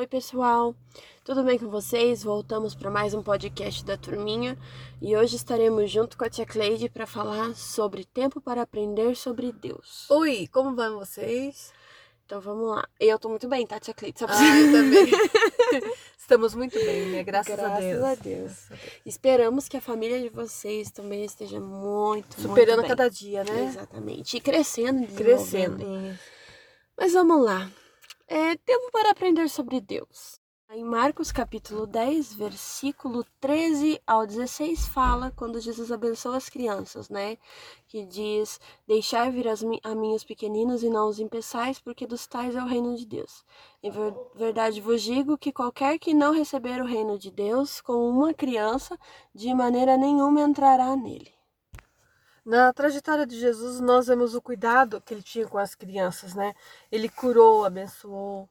Oi, pessoal, tudo bem com vocês? Voltamos para mais um podcast da Turminha e hoje estaremos junto com a Tia Cleide para falar sobre tempo para aprender sobre Deus. Oi, como vão vocês? Então vamos lá. Eu tô muito bem, tá, Tia Cleide? Só pra... Ah, eu também. Estamos muito bem, né? Graças, Graças a, Deus. a, Deus. Esperamos que a família de vocês também esteja muito, Superando muito cada dia, né? Exatamente. E crescendo, crescendo. Mas vamos lá. É tempo para aprender sobre Deus. Em Marcos capítulo 10, versículo 13 ao 16, fala quando Jesus abençoa as crianças, né? Que diz: Deixai vir as, a mim os pequeninos e não os impeçais, porque dos tais é o reino de Deus. Em ver, verdade vos digo que qualquer que não receber o reino de Deus com uma criança, de maneira nenhuma entrará nele. Na trajetória de Jesus, nós vemos o cuidado que ele tinha com as crianças, né? Ele curou, abençoou,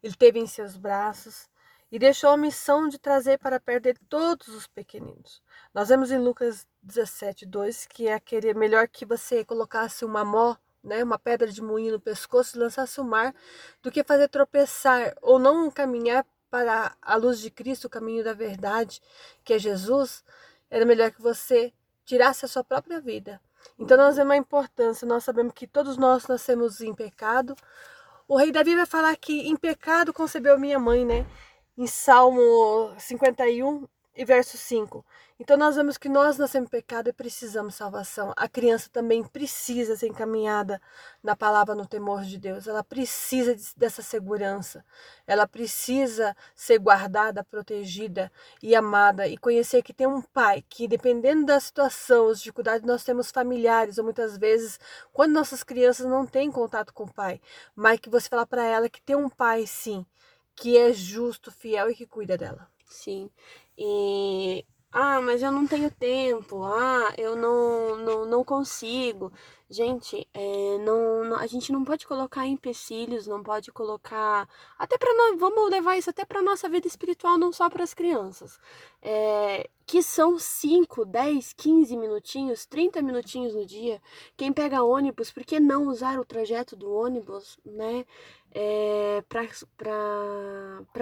ele teve em seus braços e deixou a missão de trazer para perto dele todos os pequeninos. Nós vemos em Lucas 17, 2 que é aquele melhor que você colocasse uma mó, né, uma pedra de moinho no pescoço e lançasse o mar, do que fazer tropeçar ou não caminhar para a luz de Cristo, o caminho da verdade, que é Jesus. Era melhor que você tirasse a sua própria vida. Então nós vemos a importância, nós sabemos que todos nós nascemos em pecado. O rei Davi vai falar que em pecado concebeu minha mãe, né? Em Salmo 51, e verso 5. Então nós vemos que nós nascemos pecado e precisamos salvação. A criança também precisa ser encaminhada na palavra, no temor de Deus. Ela precisa dessa segurança. Ela precisa ser guardada, protegida e amada e conhecer que tem um pai que, dependendo da situação, as dificuldades, nós temos familiares ou muitas vezes quando nossas crianças não têm contato com o pai, mas que você fala para ela que tem um pai sim, que é justo, fiel e que cuida dela. Sim. E ah, mas eu não tenho tempo. Ah, eu não, não, não consigo. Gente, é, não, não, a gente não pode colocar empecilhos, não pode colocar. Até para nós, vamos levar isso até para nossa vida espiritual, não só para as crianças. É, que são 5, 10, 15 minutinhos, 30 minutinhos no dia. Quem pega ônibus, por que não usar o trajeto do ônibus, né? É, para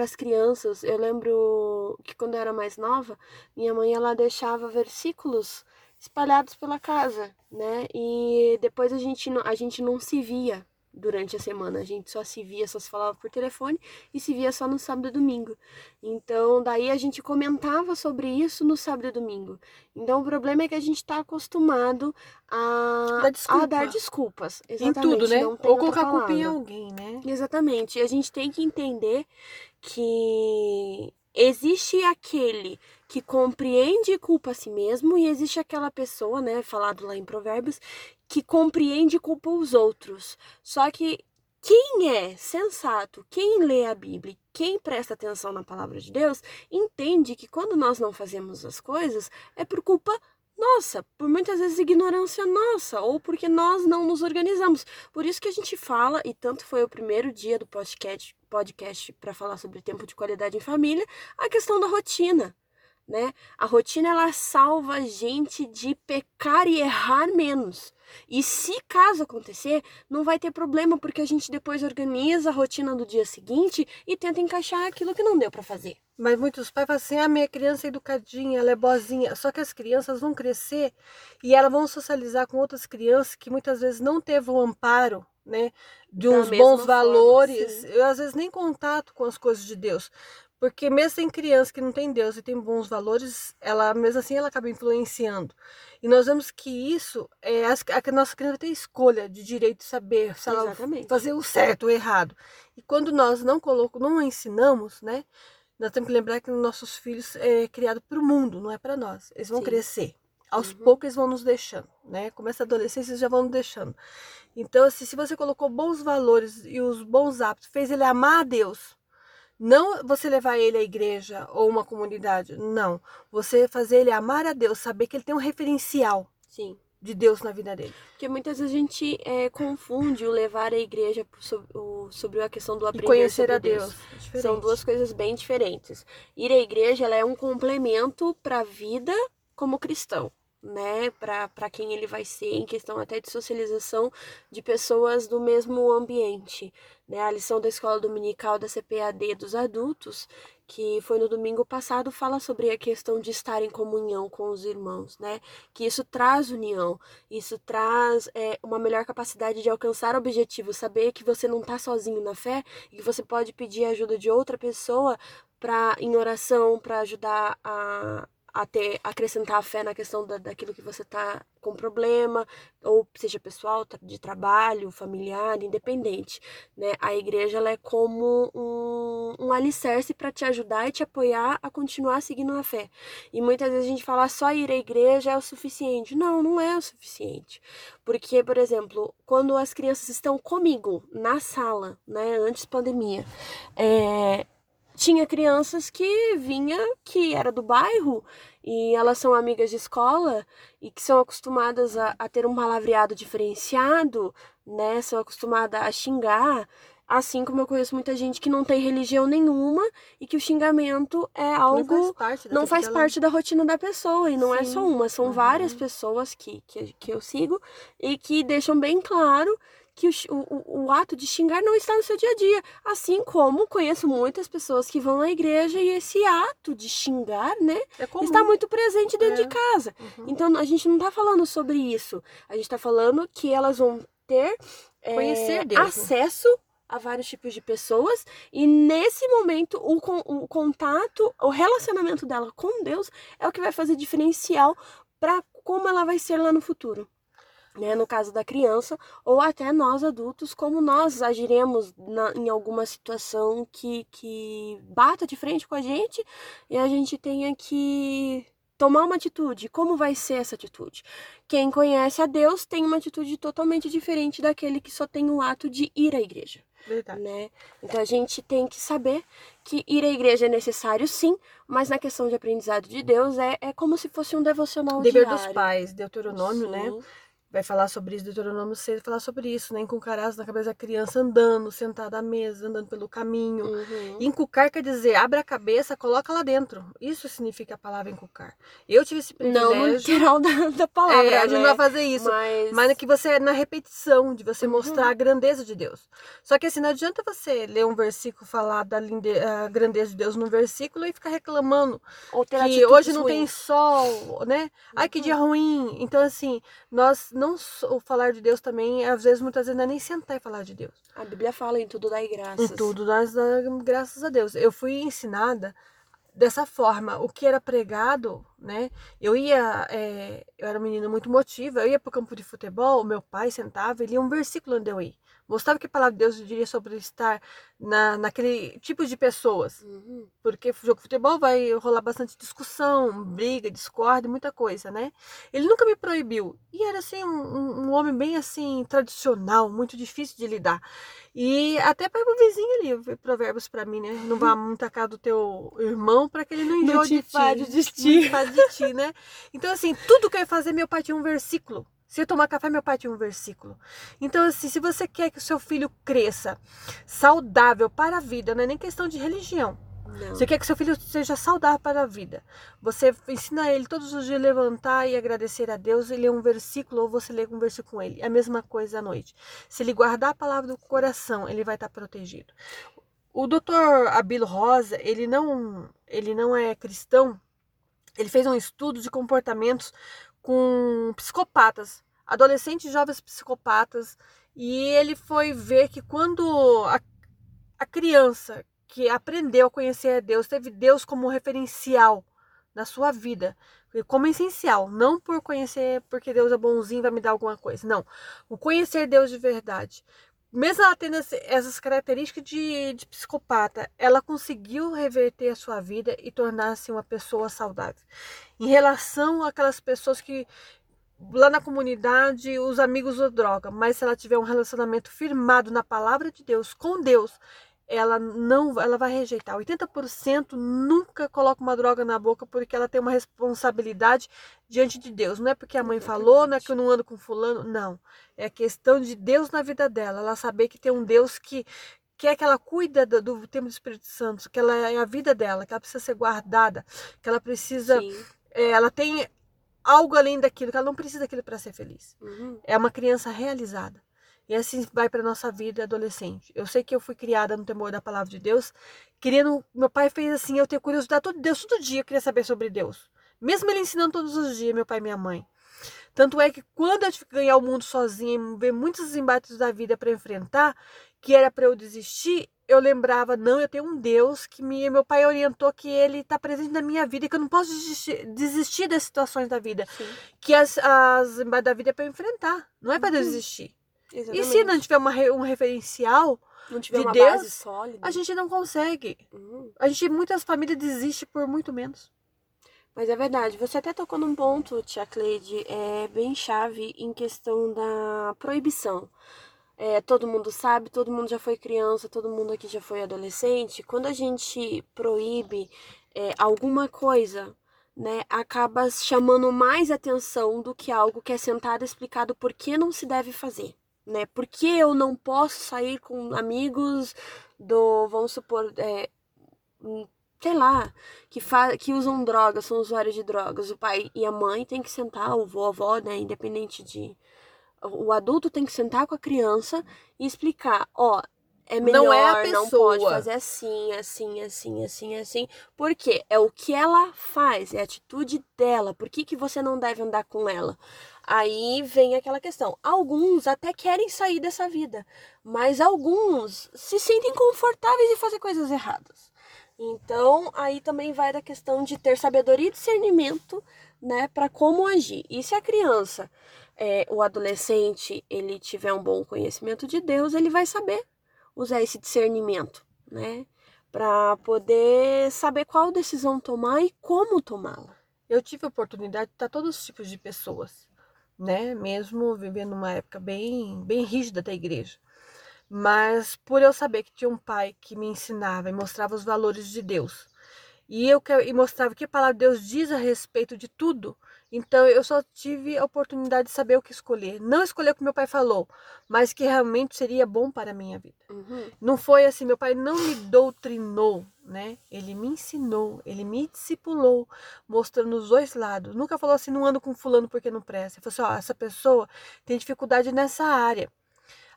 as crianças. Eu lembro que quando eu era mais nova, minha mãe ela deixava versículos espalhados pela casa, né? E depois a gente a gente não se via durante a semana. A gente só se via, só se falava por telefone e se via só no sábado e domingo. Então, daí a gente comentava sobre isso no sábado e domingo. Então, o problema é que a gente está acostumado a, a, dar desculpas. Exatamente. Em tudo, né? Ou colocar a culpa em alguém, né? Exatamente. E a gente tem que entender que existe aquele que compreende e culpa a si mesmo e existe aquela pessoa, né, falado lá em Provérbios, que compreende e culpa os outros. Só que quem é sensato, quem lê a Bíblia, quem presta atenção na palavra de Deus, entende que quando nós não fazemos as coisas é por culpa nossa, por muitas vezes ignorância nossa, ou porque nós não nos organizamos. Por isso que a gente fala, e tanto foi o primeiro dia do podcast, podcast para falar sobre tempo de qualidade em família, a questão da rotina né? A rotina ela salva a gente de pecar e errar menos. E se caso acontecer, não vai ter problema porque a gente depois organiza a rotina do dia seguinte e tenta encaixar aquilo que não deu para fazer. Mas muitos pais falam assim: "A ah, minha criança é educadinha, ela é boazinha". Só que as crianças vão crescer e elas vão socializar com outras crianças que muitas vezes não teve o amparo né, de uns bons valores, eu às vezes nem contato com as coisas de Deus, porque mesmo sem criança que não tem Deus e tem bons valores, ela mesmo assim ela acaba influenciando. E nós vemos que isso é a, nossa criança tem escolha de direito de saber se ela fazer o certo ou o errado. E quando nós não colocamos, não ensinamos, né? Nós temos que lembrar que nossos filhos é criado para o mundo, não é para nós. Eles vão Sim. crescer. Aos uhum. poucos eles vão nos deixando, né? Começa a adolescência, eles já vão nos deixando. Então, assim, se você colocou bons valores e os bons hábitos, fez ele amar a Deus, não você levar ele à igreja ou uma comunidade, não. Você fazer ele amar a Deus, saber que ele tem um referencial. Sim. De Deus na vida dele. Porque muitas vezes a gente é, confunde o levar a igreja sobre, o, sobre a questão do aprender e conhecer a Deus. Deus. São duas coisas bem diferentes. Ir à igreja ela é um complemento para a vida como cristão né, para quem ele vai ser, em questão até de socialização de pessoas do mesmo ambiente. Né? A lição da escola dominical da CPAD dos adultos, que foi no domingo passado, fala sobre a questão de estar em comunhão com os irmãos, né? Que isso traz união, isso traz é, uma melhor capacidade de alcançar objetivos, saber que você não está sozinho na fé e que você pode pedir a ajuda de outra pessoa para em oração para ajudar a a ter, acrescentar a fé na questão da, daquilo que você está com problema, ou seja pessoal, de trabalho, familiar, independente, né? A igreja ela é como um, um alicerce para te ajudar e te apoiar a continuar seguindo a fé. E muitas vezes a gente fala só ir à igreja é o suficiente. Não, não é o suficiente. Porque, por exemplo, quando as crianças estão comigo na sala, né, antes pandemia, é, tinha crianças que vinha, que era do bairro, e elas são amigas de escola e que são acostumadas a, a ter um palavreado diferenciado, né? São acostumadas a xingar. Assim como eu conheço muita gente que não tem religião nenhuma e que o xingamento é algo. Não faz parte da, não faz parte da rotina da pessoa. E não Sim. é só uma, são uhum. várias pessoas que, que, que eu sigo e que deixam bem claro que o, o, o, ato de xingar não está no seu dia a dia. Assim como conheço muitas pessoas que vão na igreja e esse ato de xingar, né, é está muito presente dentro é. de casa. Uhum. Então a gente não está falando sobre isso. A gente está falando que elas vão ter é, Deus, acesso a vários tipos de pessoas e nesse momento o, o contato, o relacionamento dela com Deus é o que vai fazer diferencial para como ela vai ser lá no futuro né, no caso da criança, ou até nós adultos, como nós agiremos na, em alguma situação que, que bata de frente com a gente e a gente tenha que tomar uma atitude. Como vai ser essa atitude? Quem conhece a Deus tem uma atitude totalmente diferente daquele que só tem o ato de ir à igreja. Verdade. Né? Então a gente tem que saber que ir à igreja é necessário sim, mas na questão de aprendizado de Deus é, é como se fosse um devocional Dever diário. dos pais, Deuteronômio, né? sim. né? Vai falar sobre isso, Deuteronômio 6 falar sobre isso, né? Encucarás na cabeça da criança andando, sentada à mesa, andando pelo caminho. Uhum. Encucar quer dizer, abre a cabeça, coloca lá dentro. Isso significa a palavra encucar. Eu tive esse privilégio. Não no literal da, da palavra, é, a gente né? não vai fazer isso. Mas... mas que você é na repetição, de você uhum. mostrar a grandeza de Deus. Só que assim, não adianta você ler um versículo, falar da linde... grandeza de Deus no versículo e ficar reclamando que hoje não ruins. tem sol, né? Uhum. Ai, que dia uhum. ruim. Então, assim, nós não o falar de Deus também, às vezes, muitas vezes, não é nem sentar e falar de Deus. A Bíblia fala em tudo dai graças. Em tudo nós graças a Deus. Eu fui ensinada dessa forma. O que era pregado, né? Eu ia, é, eu era uma menina muito motiva, eu ia para o campo de futebol, meu pai sentava, ele ia um versículo onde eu ia. Mostrava que a palavra de Deus diria sobre estar na, naquele tipo de pessoas. Uhum. Porque jogo de futebol vai rolar bastante discussão, briga, discórdia, muita coisa, né? Ele nunca me proibiu. E era assim, um, um homem bem assim, tradicional, muito difícil de lidar. E até para o vizinho ali, provérbios para mim, né? Não vá muito a casa do teu irmão para que ele não enjoe de ti. De ti. De ti, né? Então, assim, tudo que eu ia fazer, meu pai tinha um versículo. Se eu tomar café, meu pai tinha um versículo. Então, assim, se você quer que o seu filho cresça saudável para a vida, não é nem questão de religião. Não. Você quer que seu filho seja saudável para a vida. Você ensina ele todos os dias a levantar e agradecer a Deus e ler um versículo, ou você lê um versículo com ele. É a mesma coisa à noite. Se ele guardar a palavra do coração, ele vai estar protegido. O doutor Abilo Rosa, ele não, ele não é cristão. Ele fez um estudo de comportamentos com psicopatas, adolescentes jovens psicopatas, e ele foi ver que quando a, a criança que aprendeu a conhecer a Deus, teve Deus como referencial na sua vida, como essencial, não por conhecer porque Deus é bonzinho vai me dar alguma coisa, não. O conhecer Deus de verdade. Mesmo ela tendo essas características de, de psicopata, ela conseguiu reverter a sua vida e tornar-se uma pessoa saudável. Em relação àquelas pessoas que lá na comunidade os amigos usam droga, mas se ela tiver um relacionamento firmado na palavra de Deus, com Deus, ela não ela vai rejeitar. 80% nunca coloca uma droga na boca porque ela tem uma responsabilidade diante de Deus. Não é porque a mãe falou, não é que eu não ando com fulano, não. É questão de Deus na vida dela, ela saber que tem um Deus que quer que ela cuida do, do tempo do Espírito Santo, que ela é a vida dela, que ela precisa ser guardada, que ela precisa é, ela tem algo além daquilo, que ela não precisa daquilo para ser feliz. Uhum. É uma criança realizada. E assim vai para nossa vida adolescente. Eu sei que eu fui criada no temor da palavra de Deus, querendo, meu pai fez assim, eu tenho curiosidade todo Deus, todo dia eu queria saber sobre Deus. Mesmo ele ensinando todos os dias, meu pai e minha mãe. Tanto é que quando eu tive que ganhar o mundo sozinha, ver muitos embates da vida para enfrentar, que era para eu desistir, eu lembrava, não, eu tenho um Deus que me, meu pai orientou que ele está presente na minha vida e que eu não posso desistir, desistir das situações da vida. Sim. Que as, as embates da vida é para enfrentar, não é para Uhum. desistir. Exatamente. E se não tiver uma, um referencial, não tiver de uma Deus, base sólida. a gente não consegue. Uhum. A gente, muitas famílias desistem por muito menos. Mas é verdade, você até tocou num ponto, tia Cleide, é bem chave em questão da proibição. É, todo mundo sabe, todo mundo já foi criança, todo mundo aqui já foi adolescente. Quando a gente proíbe é, alguma coisa, né, acaba chamando mais atenção do que algo que é sentado explicado por que não se deve fazer. Né? Por que eu não posso sair com amigos do, vamos supor, é, hum, sei lá, que, fa que usam drogas, são usuários de drogas. O pai e a mãe têm que sentar, o a avó, né, independente de... O adulto tem que sentar com a criança e explicar, ó, é melhor, Não é a não pode pessoa. fazer assim, assim, assim, assim, assim. Porque é o que ela faz, é a atitude dela. Por que, que você não deve andar com ela? Aí vem aquela questão. Alguns até querem sair dessa vida, mas alguns se sentem confortáveis em fazer coisas erradas. Então, aí também vai da questão de ter sabedoria e discernimento, né, para como agir. E se a criança, é, o adolescente, ele tiver um bom conhecimento de Deus, ele vai saber usar esse discernimento, né, para poder saber qual decisão tomar e como tomá-la. Eu tive a oportunidade de estar todos os tipos de pessoas, né? Mesmo vivendo uma época bem, bem rígida da igreja. Mas por eu saber que tinha um pai que me ensinava e mostrava os valores de Deus, e eu e mostrava que a palavra de Deus diz a respeito de tudo, então eu só tive a oportunidade de saber o que escolher. Não escolher o que meu pai falou, mas que realmente seria bom para a minha vida. Uhum. Não foi assim, meu pai não me doutrinou, né? Ele me ensinou, ele me discipulou, mostrando os dois lados. Nunca falou assim, não ando com fulano porque não presta. Ele falou assim, ó, essa pessoa tem dificuldade nessa área.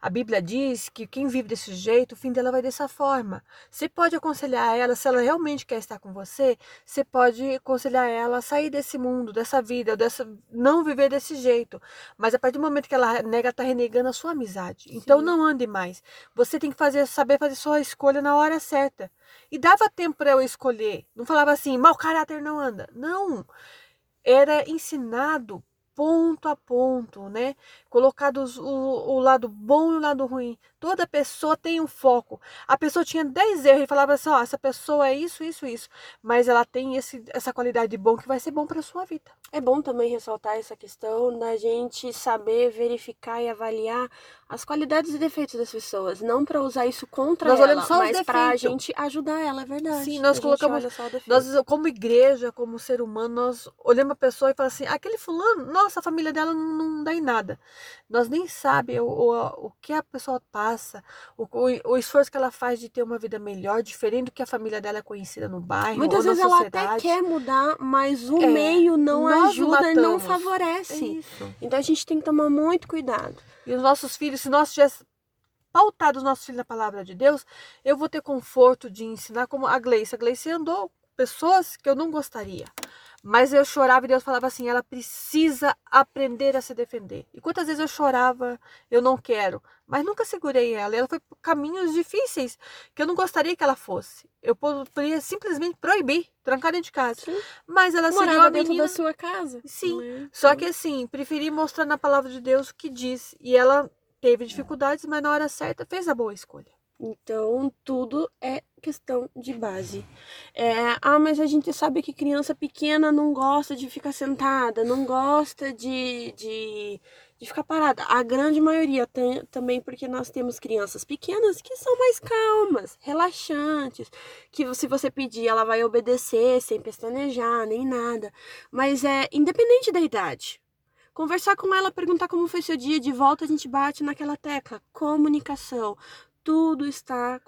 A Bíblia diz que quem vive desse jeito, o fim dela vai dessa forma. Você pode aconselhar ela, se ela realmente quer estar com você, você pode aconselhar ela a sair desse mundo, dessa vida, dessa não viver desse jeito. Mas a partir do momento que ela nega, está renegando a sua amizade. Então Sim. não ande mais. Você tem que fazer, saber fazer sua escolha na hora certa. E dava tempo para eu escolher. Não falava assim, mau caráter não anda. Não. Era ensinado ponto a ponto, né? Colocados o, o lado bom e o lado ruim. Toda pessoa tem um foco. A pessoa tinha 10 erros e falava assim: ó, essa pessoa é isso, isso, isso. Mas ela tem esse, essa qualidade de bom que vai ser bom para sua vida. É bom também ressaltar essa questão da gente saber verificar e avaliar as qualidades e defeitos das pessoas, não para usar isso contra Nós ela, mas para a gente ajudar ela, é verdade. Sim, nós A colocamos-. Nós, como igreja, como ser humano, nós olhamos a pessoa e falamos assim: aquele fulano, nossa, a família dela não, não dá em nada. Nós nem sabemos o, o, o que a pessoa passa, o, o, o esforço que ela faz de ter uma vida melhor, diferente do que a família dela é conhecida no bairro Muitas ou na vezes ela até quer mudar, mas o É, meio não ajuda e não. É favorece. isso. Então a gente tem que tomar muito cuidado. E os nossos filhos, se nós tivéssemos pautado os nossos filhos na palavra de Deus, eu vou ter conforto de ensinar como a Gleice. A Gleice andou pessoas que eu não gostaria. Mas eu chorava e Deus falava assim: ela precisa aprender a se defender. E quantas vezes eu chorava, eu não quero. Mas nunca segurei ela. Ela foi por caminhos difíceis que eu não gostaria que ela fosse. Eu poderia simplesmente proibir, trancar dentro de casa. Sim. Mas ela seguiu Morava a dentro menina. da sua casa. Sim. né? Só que assim, preferi mostrar na palavra de Deus o que diz. E ela teve dificuldades, mas na hora certa fez a boa escolha. Então, tudo é questão de base. É, ah, mas a gente sabe que criança pequena não gosta de ficar sentada, não gosta de, de, de ficar parada. A grande maioria tem, também porque nós temos crianças pequenas que são mais calmas, relaxantes, que se você pedir ela vai obedecer sem pestanejar nem nada. Mas é independente da idade. Conversar com ela, perguntar como foi seu dia, de volta a gente bate naquela tecla. Comunicação. Tudo está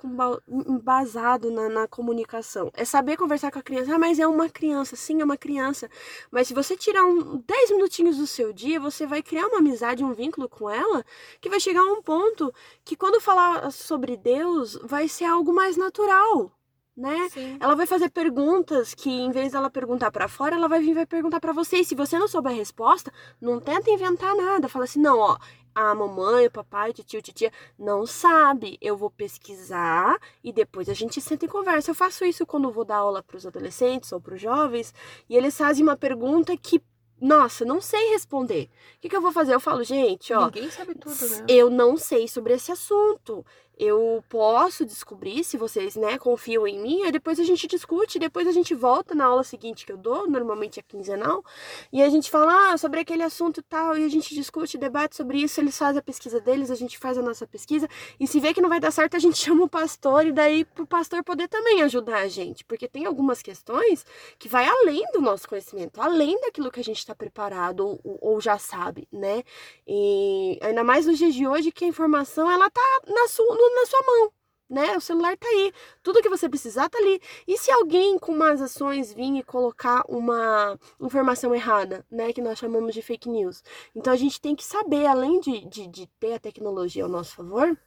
embasado na, na, comunicação. É saber conversar com a criança. Ah, mas é uma criança. Sim, é uma criança. Mas se você tirar um, 10 minutinhos do seu dia, você vai criar uma amizade, um vínculo com ela, que vai chegar a um ponto que quando falar sobre Deus, vai ser algo mais natural né? Sim. Ela vai fazer perguntas que, em vez dela perguntar para fora, ela vai vir vai perguntar para você. E se você não souber a resposta, não tenta inventar nada. Fala assim, não, ó, a mamãe, o papai, o tio, titia não sabe. Eu vou pesquisar e depois a gente senta e conversa. Eu faço isso quando vou dar aula para os adolescentes ou para os jovens e eles fazem uma pergunta que nossa, não sei responder. O que, que, eu vou fazer? Eu falo, gente, ó. Ninguém sabe tudo, né? Eu não sei sobre esse assunto eu posso descobrir se vocês, né, confiam em mim, aí depois a gente discute, depois a gente volta na aula seguinte que eu dou, normalmente é quinzenal, e a gente fala ah, sobre aquele assunto tal, e a gente discute, debate sobre isso, eles fazem a pesquisa deles, a gente faz a nossa pesquisa, e se vê que não vai dar certo, a gente chama o pastor, e daí pro pastor poder também ajudar a gente, porque tem algumas questões que vai além do nosso conhecimento, além daquilo que a gente está preparado ou, ou já sabe, né, e ainda mais nos dias de hoje que a informação, ela tá na sua na sua mão, né? O celular tá aí, tudo que você precisar tá ali. E se alguém com más ações vir e colocar uma informação errada, né? Que nós chamamos de fake news. Então a gente tem que saber, além de, de, de ter a tecnologia ao nosso favor,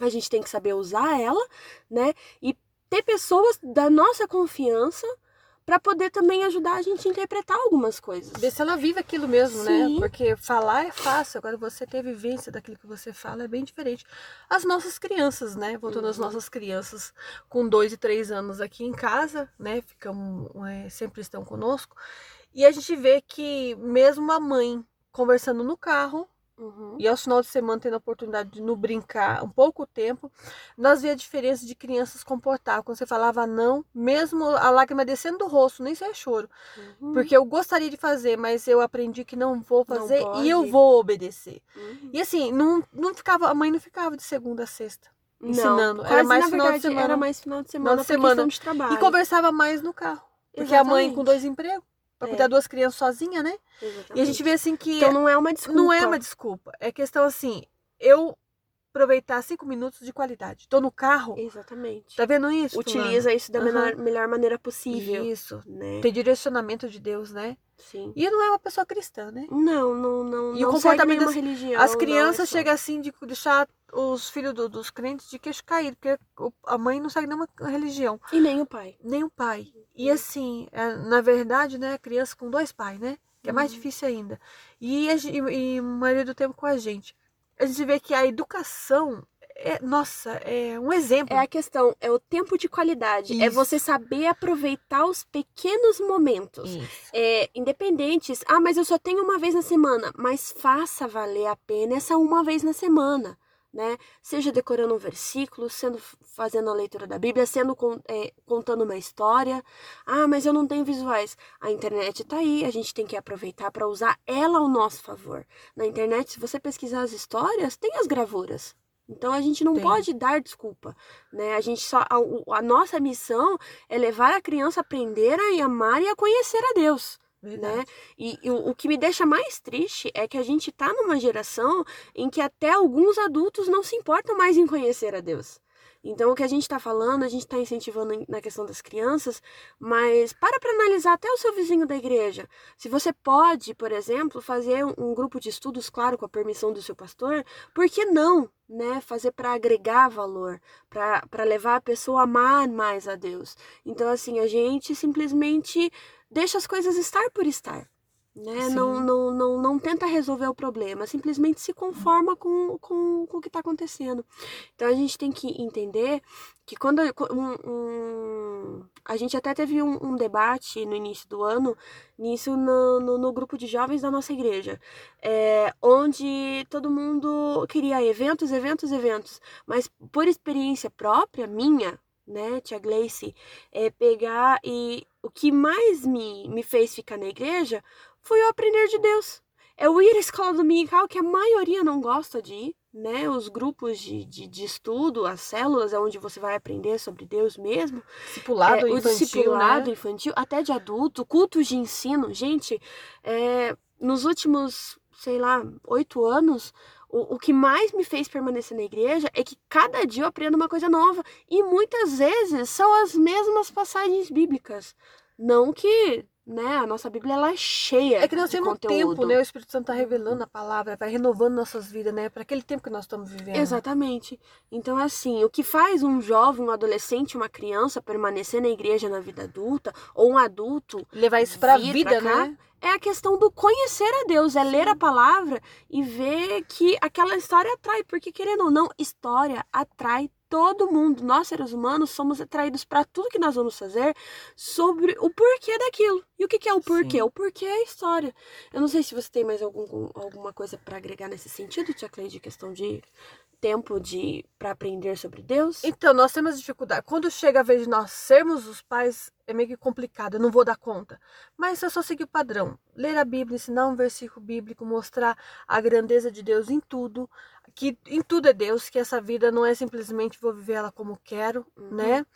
a gente tem que saber usar ela, né? E ter pessoas da nossa confiança para poder também ajudar a gente a interpretar algumas coisas. Ver se ela vive aquilo mesmo, né? Sim. né? Porque falar é fácil, agora você ter vivência daquilo que você fala é bem diferente. As nossas crianças, né? Voltando uhum. às nossas crianças com dois e três anos aqui em casa, né? Ficam, é, sempre estão conosco. E a gente vê que mesmo a mãe conversando no carro, Uhum. E aos finais de semana, tendo a oportunidade de não brincar um pouco tempo, nós via a diferença de crianças comportar. Quando você falava não, mesmo a lágrima descendo do rosto, nem isso é choro. Uhum. Porque eu gostaria de fazer, mas eu aprendi que não vou fazer não e eu vou obedecer. Uhum. E assim, não, não ficava, a mãe não ficava de segunda a sexta. Ensinando. Não, era mais final verdade, de semana. Era mais final de semana, final de semana. de trabalho. E conversava mais no carro. Porque Exatamente. a mãe com dois empregos para é. cuidar duas crianças sozinha, né? Exatamente. E a gente vê assim que. Então não é uma desculpa. Não é uma desculpa. É questão assim, eu aproveitar cinco minutos de qualidade. Tô no carro. Exatamente. Tá vendo isso? Utiliza isso da uhum. melhor, melhor maneira possível. Isso. Né? Tem direcionamento de Deus, né? Sim. E não é uma pessoa cristã, né? Não, não, não. E não o comportamento das religião. As crianças chegam assim de deixar os filhos do, dos crentes de queixo caído, porque a mãe não segue nenhuma religião. E nem o pai. Nem o pai. E assim, é, na verdade, né, a criança com dois pais, né? Que é mais uhum. difícil ainda. E, e, e a maioria do tempo com a gente. A gente vê que a educação é, nossa, é um exemplo. É a questão, é o tempo de qualidade. É Isso. É você saber aproveitar os pequenos momentos. É, independentes. Ah, mas eu só tenho uma vez na semana. Mas faça valer a pena essa uma vez na semana né? Seja decorando um versículo, sendo fazendo a leitura da Bíblia, sendo é, contando uma história. Ah, mas eu não tenho visuais. A internet está aí, a gente tem que aproveitar para usar ela ao nosso favor. Na internet, se você pesquisar as histórias, tem as gravuras. Então a gente não tem. pode dar desculpa, né? A gente só a, a nossa missão é levar a criança a aprender a amar e a conhecer a Deus. Né? E, e o, o, que me deixa mais triste é que a gente está numa geração em que até alguns adultos não se importam mais em conhecer a Deus. Então, o que a gente está falando, a gente está incentivando na questão das crianças, mas para para analisar até o seu vizinho da igreja. Se você pode, por exemplo, fazer um grupo de estudos, claro, com a permissão do seu pastor, por que não né, fazer para agregar valor, para levar a pessoa a amar mais a Deus? Então, assim, a gente simplesmente deixa as coisas estar por estar. Né? Não, não, não, não tenta resolver o problema, simplesmente se conforma com, com, com o que está acontecendo. Então a gente tem que entender que quando um, um, a gente até teve um, um, debate no início do ano, nisso no, no, no grupo de jovens da nossa igreja, é, onde todo mundo queria eventos, eventos, eventos, mas por experiência própria, minha, né, tia Gleice, é pegar e o que mais me, me fez ficar na igreja foi eu aprender de Deus. É o ir à escola dominical, que a maioria não gosta de ir, né? Os grupos de, de, de estudo, as células, é onde você vai aprender sobre Deus mesmo. Discipulado é, infantil, O discipulado né? infantil, até de adulto, cultos de ensino. Gente, é, nos últimos, sei lá, oito anos, o, o que mais me fez permanecer na igreja é que cada dia eu aprendo uma coisa nova. E muitas vezes são as mesmas passagens bíblicas. Não que né? A nossa Bíblia ela é cheia. É que nós temos conteúdo. tempo, né? O Espírito Santo está revelando a palavra, vai renovando nossas vidas, né? Para aquele tempo que nós estamos vivendo. Exatamente. Então, assim, o que faz um jovem, um adolescente, uma criança permanecer na igreja na vida adulta, ou um adulto. Levar isso para a vida, cá, né? É a questão do conhecer a Deus, é ler a palavra e ver que aquela história atrai, porque querendo ou não, história atrai todo mundo. Nós, seres humanos, somos atraídos para tudo que nós vamos fazer sobre o porquê daquilo. E o que, que é o porquê? Sim. O porquê é a história. Eu não sei se você tem mais algum, alguma coisa para agregar nesse sentido, Tia Cleide, questão de tempo de para aprender sobre Deus. Então, nós temos dificuldade. Quando chega a vez de nós sermos os pais, é meio que complicado, eu não vou dar conta. Mas eu só seguir o padrão. Ler a Bíblia, ensinar um versículo bíblico, mostrar a grandeza de Deus em tudo, que em tudo é Deus, que essa vida não é simplesmente vou viver ela como quero, Uhum. né?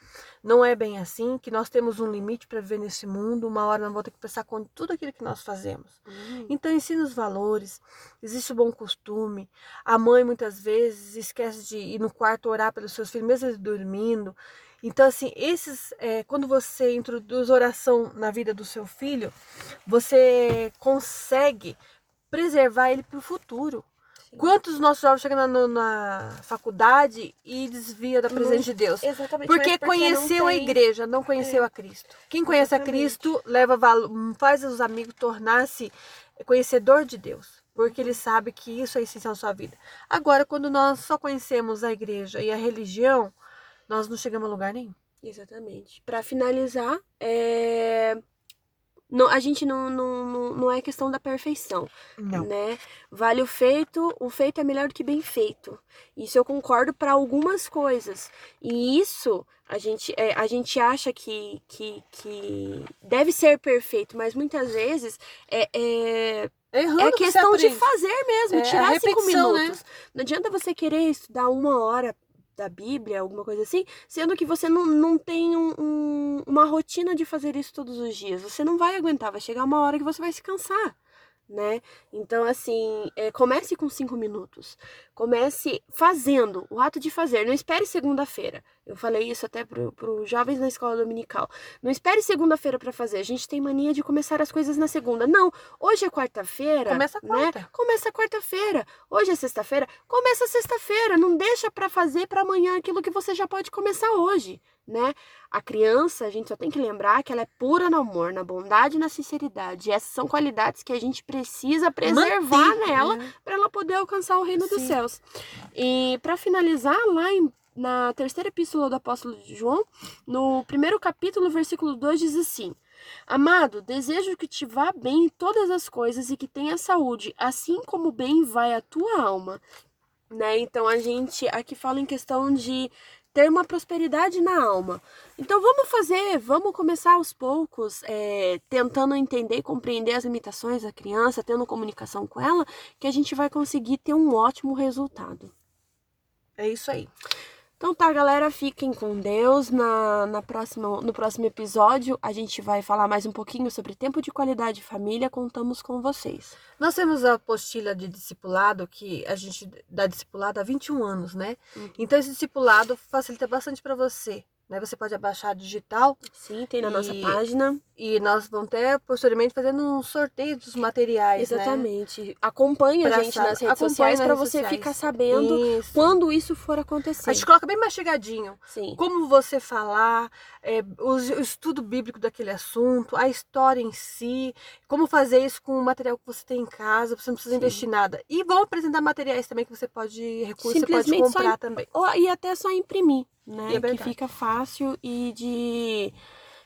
Não é bem assim, que nós temos um limite para viver nesse mundo, uma hora nós vamos ter que conta de tudo aquilo que nós fazemos. Hum, Então ensina os valores, existe o bom costume. A mãe muitas vezes esquece de ir no quarto orar pelos seus filhos, mesmo eles dormindo. Então, assim, esses, é, quando você introduz oração na vida do seu filho, você consegue preservar ele para o futuro. Sim. Quantos nossos jovens chegam na, na faculdade e desvia da presença de Deus? Exatamente. Porque não conheceu a tem- igreja, não conheceu a Cristo. Quem conhece a Exatamente. Cristo leva faz os amigos tornar-se conhecedor de Deus, porque ele sabe que isso é essencial na sua vida. Agora, quando nós só conhecemos a igreja e a religião, nós não chegamos a lugar nenhum. Exatamente. Para finalizar, é... não, a gente não, não, não, não é questão da perfeição, Não. né? Vale o feito, o feito é melhor do que bem feito. Isso eu concordo para algumas coisas. E isso a gente, é, a gente acha que, que, que deve ser perfeito, mas muitas vezes é, é, Errando é questão de fazer mesmo, É, tirar cinco né? minutos. Não adianta você querer estudar uma hora da Bíblia, alguma coisa assim, sendo que você não, não tem um- um- uma rotina de fazer isso todos os dias. Você não vai aguentar, vai chegar uma hora que você vai se cansar, né? Então, assim, é, comece com cinco minutos. Comece fazendo, o ato de fazer. Não espere segunda-feira. Eu falei isso até para os jovens na escola dominical. Não espere segunda-feira para fazer. A gente tem mania de começar as coisas na segunda. Não, hoje é quarta-feira. Começa né? quarta. Começa quarta-feira. Hoje é sexta-feira. Começa sexta-feira. Não deixa para fazer para amanhã aquilo que você já pode começar hoje, né? A criança, a gente só tem que lembrar que ela é pura no amor, na bondade e na sinceridade. E essas são qualidades que a gente precisa preservar Manter, nela né? para ela poder alcançar o reino dos Sim. céus. E para finalizar, lá em, na terceira epístola do apóstolo João, no primeiro capítulo, versículo 2 diz assim: Amado, desejo que te vá bem em todas as coisas e que tenha saúde, assim como bem vai a tua alma. Né? Então a gente aqui fala em questão de ter uma prosperidade na alma. Então vamos fazer, vamos começar aos poucos, é, tentando entender e compreender as limitações da criança, tendo comunicação com ela, que a gente vai conseguir ter um ótimo resultado. É isso aí. Então tá, galera, fiquem com Deus. Na, na próxima, no próximo episódio, a gente vai falar mais um pouquinho sobre tempo de qualidade de família. Contamos com vocês. Nós temos a apostila de discipulado, que a gente dá discipulado há 21 anos, né? Uhum. Então esse discipulado facilita bastante para você. Né? Você pode abaixar digital Sim, tem na nossa E- página. e nós vamos ter posteriormente fazendo um sorteio dos materiais, né? Exatamente. Acompanhe a gente nas redes sociais para você sociais. ficar sabendo Isso. quando isso for acontecer. A gente coloca bem mastigadinho. Sim. Como você falar, é, o, o estudo bíblico daquele assunto, a história em si, como fazer isso com o material que você tem em casa, você não precisa Sim. investir nada. E vão apresentar materiais também que você pode, recursos você pode só comprar em- também. Ou- E até só imprimir, né? É que fica fácil e de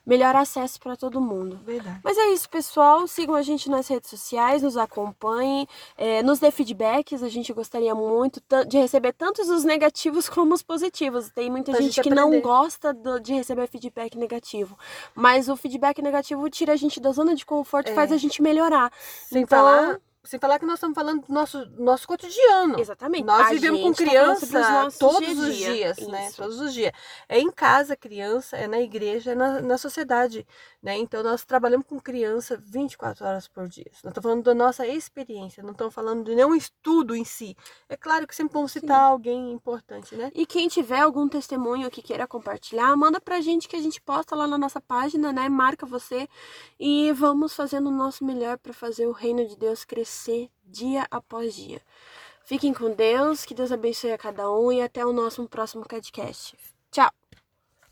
melhor acesso para todo mundo. Verdade. Mas é isso, pessoal. Sigam a gente nas redes sociais, nos acompanhem, é, nos dê feedbacks. A gente gostaria muito de receber tanto os negativos como os positivos. Tem muita gente, gente que não aprender. gosta do- de receber feedback negativo. Mas o feedback negativo tira a gente da zona de conforto e É. faz a gente melhorar. Sem Então, falar sem falar que nós estamos falando do nosso, nosso cotidiano. Exatamente. Nós A vivemos com tá criança nossos todos dia os dia. dias, né? Isso. Todos os dias. É em casa criança, é na igreja, é na, na sociedade, né? Então nós trabalhamos com criança 24 horas por dia. Nós estamos falando da nossa experiência, não estamos falando de nenhum estudo em si. É claro que sempre vamos citar alguém importante, né? E quem tiver algum testemunho que queira compartilhar, manda pra gente que a gente posta lá na nossa página, né? Marca você e vamos fazendo o nosso melhor para fazer o reino de Deus crescer dia após dia. Fiquem com Deus, que Deus abençoe a cada um e até o nosso próximo podcast. Tchau!